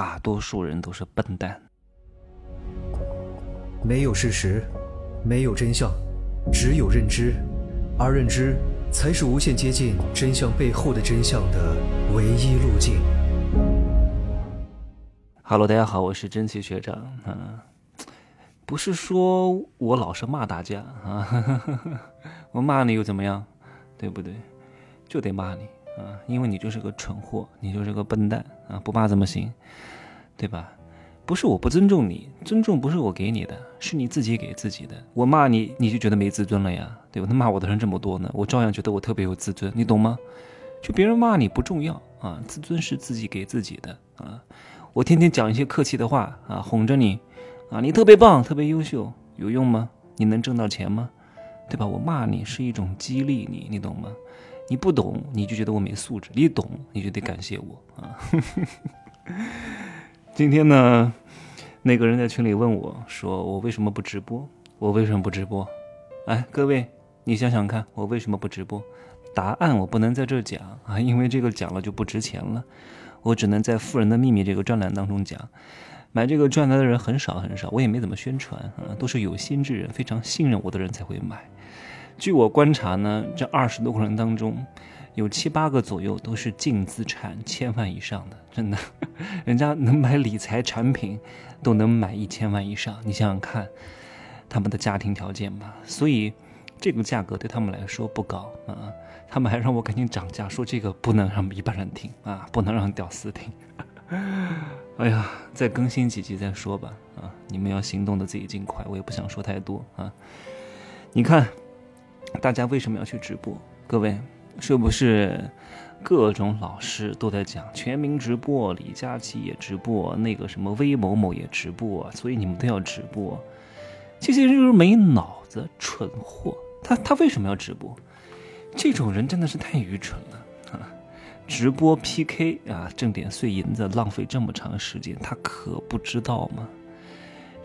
大多数人都是笨蛋。没有事实，没有真相，只有认知，而认知才是无限接近真相背后的真相的唯一路径。Hello，大家好，我是真奇学长啊。不是说我老是骂大家啊，我骂你又怎么样？对不对？就得骂你啊，因为你就是个蠢货，你就是个笨蛋啊！不骂怎么行？对吧？不是我不尊重你，尊重不是我给你的，是你自己给自己的。我骂你，你就觉得没自尊了呀？对吧？他骂我的人这么多呢，我照样觉得我特别有自尊，你懂吗？就别人骂你不重要啊，自尊是自己给自己的啊。我天天讲一些客气的话啊，哄着你。啊，你特别棒，特别优秀，有用吗？你能挣到钱吗？对吧？我骂你是一种激励你，你懂吗？你不懂，你就觉得我没素质；你懂，你就得感谢我啊。今天呢，那个人在群里问我，说我为什么不直播？我为什么不直播？哎，各位，你想想看，我为什么不直播？答案我不能在这讲啊，因为这个讲了就不值钱了，我只能在《富人的秘密》这个专栏当中讲。买这个专栏的人很少很少，我也没怎么宣传啊，都是有心之人，非常信任我的人才会买。据我观察呢，这二十多个人当中，有七八个左右都是净资产千万以上的，真的，人家能买理财产品都能买一千万以上，你想想看，他们的家庭条件吧。所以这个价格对他们来说不高啊，他们还让我赶紧涨价，说这个不能让一般人听啊，不能让屌丝听。哎呀，再更新几集再说吧。啊，你们要行动的自己尽快，我也不想说太多啊。你看，大家为什么要去直播？各位，是不是各种老师都在讲全民直播？李佳琦也直播，那个什么魏某某也直播，所以你们都要直播。这些人就是没脑子，蠢货。他他为什么要直播？这种人真的是太愚蠢了。直播 PK 啊，挣点碎银子，浪费这么长时间，他可不知道吗？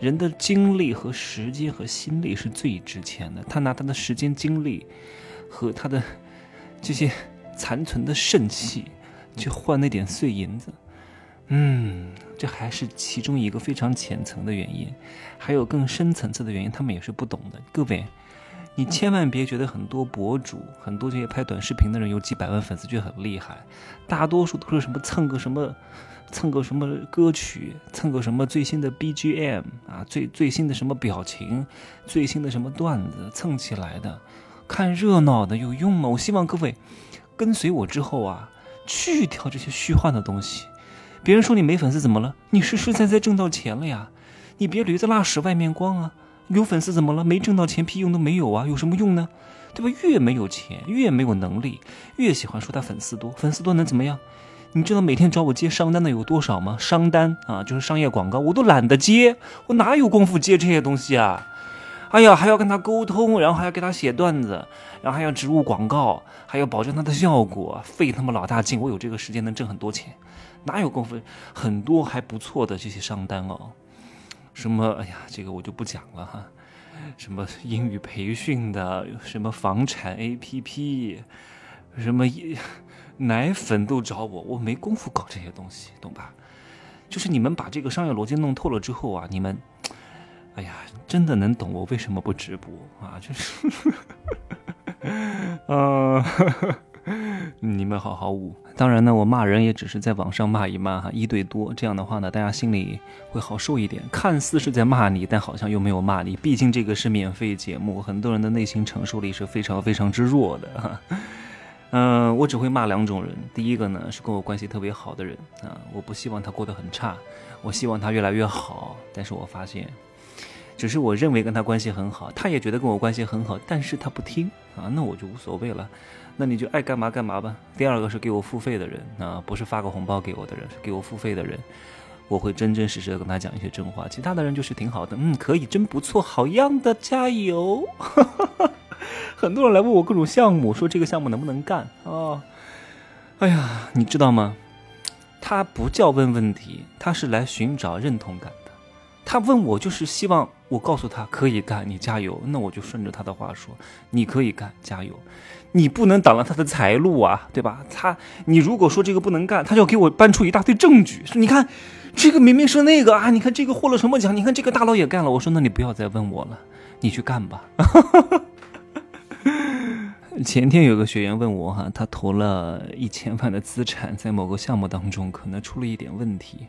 人的精力和时间和心力是最值钱的，他拿他的时间、精力和他的这些残存的肾气去换那点碎银子，嗯，这还是其中一个非常浅层的原因，还有更深层次的原因，他们也是不懂的，各位。你千万别觉得很多博主、很多这些拍短视频的人有几百万粉丝就很厉害，大多数都是什么蹭个什么，蹭个什么歌曲，蹭个什么最新的 BGM 啊，最最新的什么表情，最新的什么段子蹭起来的，看热闹的有用吗？我希望各位跟随我之后啊，去掉这些虚幻的东西。别人说你没粉丝怎么了？你实实在在挣到钱了呀，你别驴子拉屎外面光啊。有粉丝怎么了？没挣到钱，屁用都没有啊！有什么用呢？对吧？越没有钱，越没有能力，越喜欢说他粉丝多。粉丝多能怎么样？你知道每天找我接商单的有多少吗？商单啊，就是商业广告，我都懒得接，我哪有功夫接这些东西啊？哎呀，还要跟他沟通，然后还要给他写段子，然后还要植入广告，还要保证他的效果，费他妈老大劲。我有这个时间能挣很多钱，哪有功夫？很多还不错的这些商单哦。什么？哎呀，这个我就不讲了哈。什么英语培训的，什么房产 APP，什么奶粉都找我，我没工夫搞这些东西，懂吧？就是你们把这个商业逻辑弄透了之后啊，你们，哎呀，真的能懂我为什么不直播啊？就是，嗯。你们好好捂。当然呢，我骂人也只是在网上骂一骂哈，一对多这样的话呢，大家心里会好受一点。看似是在骂你，但好像又没有骂你。毕竟这个是免费节目，很多人的内心承受力是非常非常之弱的哈。嗯，我只会骂两种人。第一个呢是跟我关系特别好的人啊，我不希望他过得很差，我希望他越来越好。但是我发现，只是我认为跟他关系很好，他也觉得跟我关系很好，但是他不听啊，那我就无所谓了。那你就爱干嘛干嘛吧。第二个是给我付费的人啊，不是发个红包给我的人，是给我付费的人，我会真真实实的跟他讲一些真话。其他的人就是挺好的，嗯，可以，真不错，好样的，加油！很多人来问我各种项目，说这个项目能不能干啊？哎呀，你知道吗？他不叫问问题，他是来寻找认同感。他问我就是希望我告诉他可以干，你加油。那我就顺着他的话说，你可以干，加油。你不能挡了他的财路啊，对吧？他，你如果说这个不能干，他就要给我搬出一大堆证据，你看这个明明是那个啊，你看这个获了什么奖，你看这个大佬也干了。我说那你不要再问我了，你去干吧。前天有个学员问我哈，他投了一千万的资产在某个项目当中，可能出了一点问题。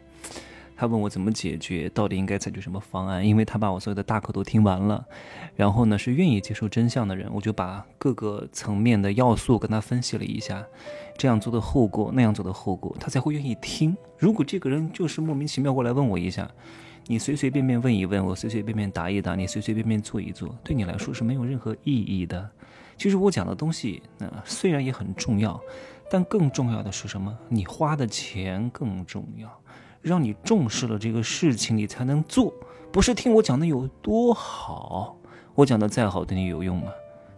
他问我怎么解决，到底应该采取什么方案？因为他把我所有的大课都听完了，然后呢是愿意接受真相的人，我就把各个层面的要素跟他分析了一下，这样做的后果，那样做的后果，他才会愿意听。如果这个人就是莫名其妙过来问我一下，你随随便便问一问，我随随便便答一答，你随随便便做一做，对你来说是没有任何意义的。其实我讲的东西，那虽然也很重要，但更重要的是什么？你花的钱更重要。让你重视了这个事情，你才能做。不是听我讲的有多好，我讲的再好对你有用吗？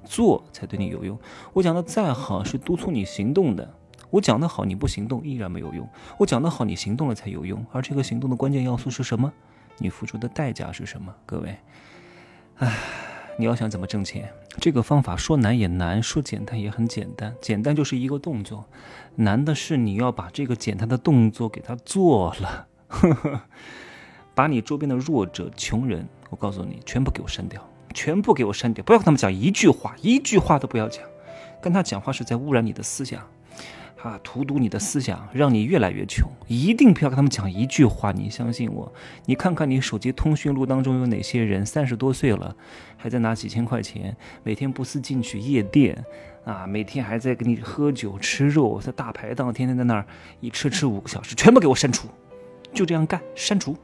做才对你有用。我讲的再好是督促你行动的。我讲的好你不行动依然没有用。我讲的好你行动了才有用。而这个行动的关键要素是什么？你付出的代价是什么？各位，唉，你要想怎么挣钱，这个方法说难也难，说简单也很简单。简单就是一个动作。难的是你要把这个简单的动作给他做了，呵 呵把你周边的弱者、穷人，我告诉你，全部给我删掉，全部给我删掉，不要跟他们讲一句话，一句话都不要讲，跟他讲话是在污染你的思想，啊，荼毒你的思想，让你越来越穷。一定不要跟他们讲一句话，你相信我，你看看你手机通讯录当中有哪些人三十多岁了，还在拿几千块钱，每天不思进取夜店。啊，每天还在跟你喝酒吃肉，在大排档天天在那儿一吃吃五个小时，全部给我删除，就这样干，删除。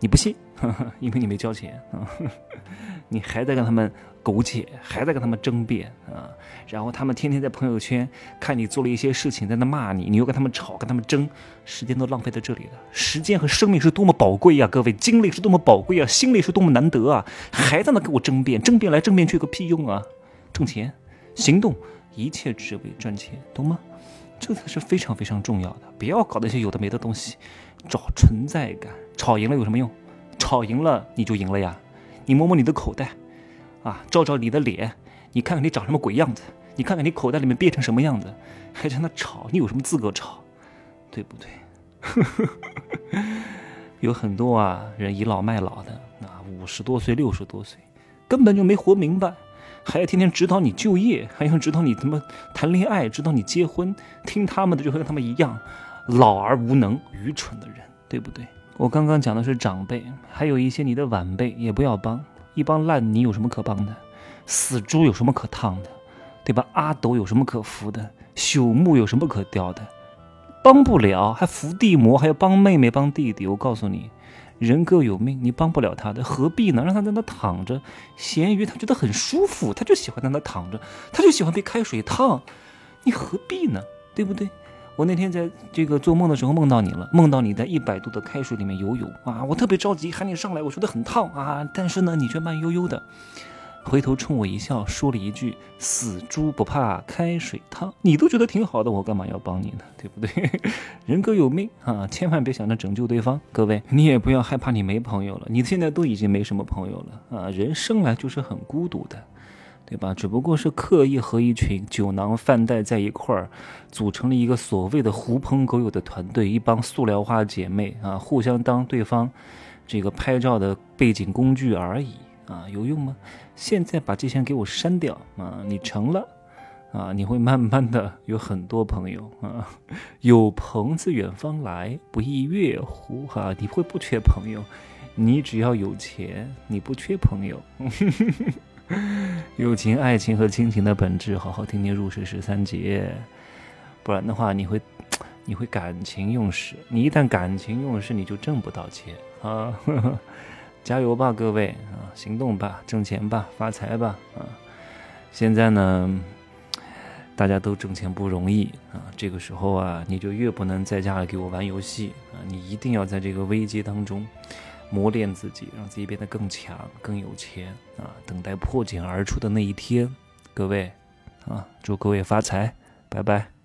你不信，因为你没交钱啊，你还在跟他们苟且，还在跟他们争辩啊，然后他们天天在朋友圈看你做了一些事情，在那骂你，你又跟他们吵，跟他们争，时间都浪费在这里了。时间和生命是多么宝贵呀，各位，精力是多么宝贵啊，心力是多么难得啊，还在那跟我争辩，争辩来争辩去个屁用啊，挣钱。行动，一切只为赚钱，懂吗？这才是非常非常重要的。不要搞那些有的没的东西，找存在感。吵赢了有什么用？吵赢了你就赢了呀。你摸摸你的口袋，啊，照照你的脸，你看看你长什么鬼样子？你看看你口袋里面憋成什么样子？还在那吵，你有什么资格吵？对不对？有很多啊人倚老卖老的，啊，五十多岁、六十多岁，根本就没活明白。还要天天指导你就业，还要指导你怎么谈恋爱，指导你结婚，听他们的就和他们一样，老而无能、愚蠢的人，对不对？我刚刚讲的是长辈，还有一些你的晚辈也不要帮，一帮烂泥有什么可帮的？死猪有什么可烫的？对吧？阿斗有什么可扶的？朽木有什么可雕的？帮不了还伏地魔，还要帮妹妹帮弟弟，我告诉你。人各有命，你帮不了他的，何必呢？让他在那躺着，咸鱼他觉得很舒服，他就喜欢在那躺着，他就喜欢被开水烫，你何必呢？对不对？我那天在这个做梦的时候梦到你了，梦到你在一百度的开水里面游泳啊，我特别着急喊你上来，我觉得很烫啊，但是呢，你却慢悠悠的。回头冲我一笑，说了一句：“死猪不怕开水烫。”你都觉得挺好的，我干嘛要帮你呢？对不对？人各有命啊，千万别想着拯救对方。各位，你也不要害怕你没朋友了，你现在都已经没什么朋友了啊。人生来就是很孤独的，对吧？只不过是刻意和一群酒囊饭袋在一块儿，组成了一个所谓的狐朋狗友的团队，一帮塑料花姐妹啊，互相当对方这个拍照的背景工具而已。啊，有用吗？现在把这些给我删掉啊！你成了啊，你会慢慢的有很多朋友啊。有朋自远方来，不亦乐乎？哈，你会不缺朋友？你只要有钱，你不缺朋友。友情、爱情和亲情的本质，好好听听入世十三节，不然的话，你会 你会感情用事。你一旦感情用事，你就挣不到钱啊。加油吧，各位啊！行动吧，挣钱吧，发财吧啊！现在呢，大家都挣钱不容易啊。这个时候啊，你就越不能在家里给我玩游戏啊！你一定要在这个危机当中磨练自己，让自己变得更强、更有钱啊！等待破茧而出的那一天，各位啊，祝各位发财，拜拜。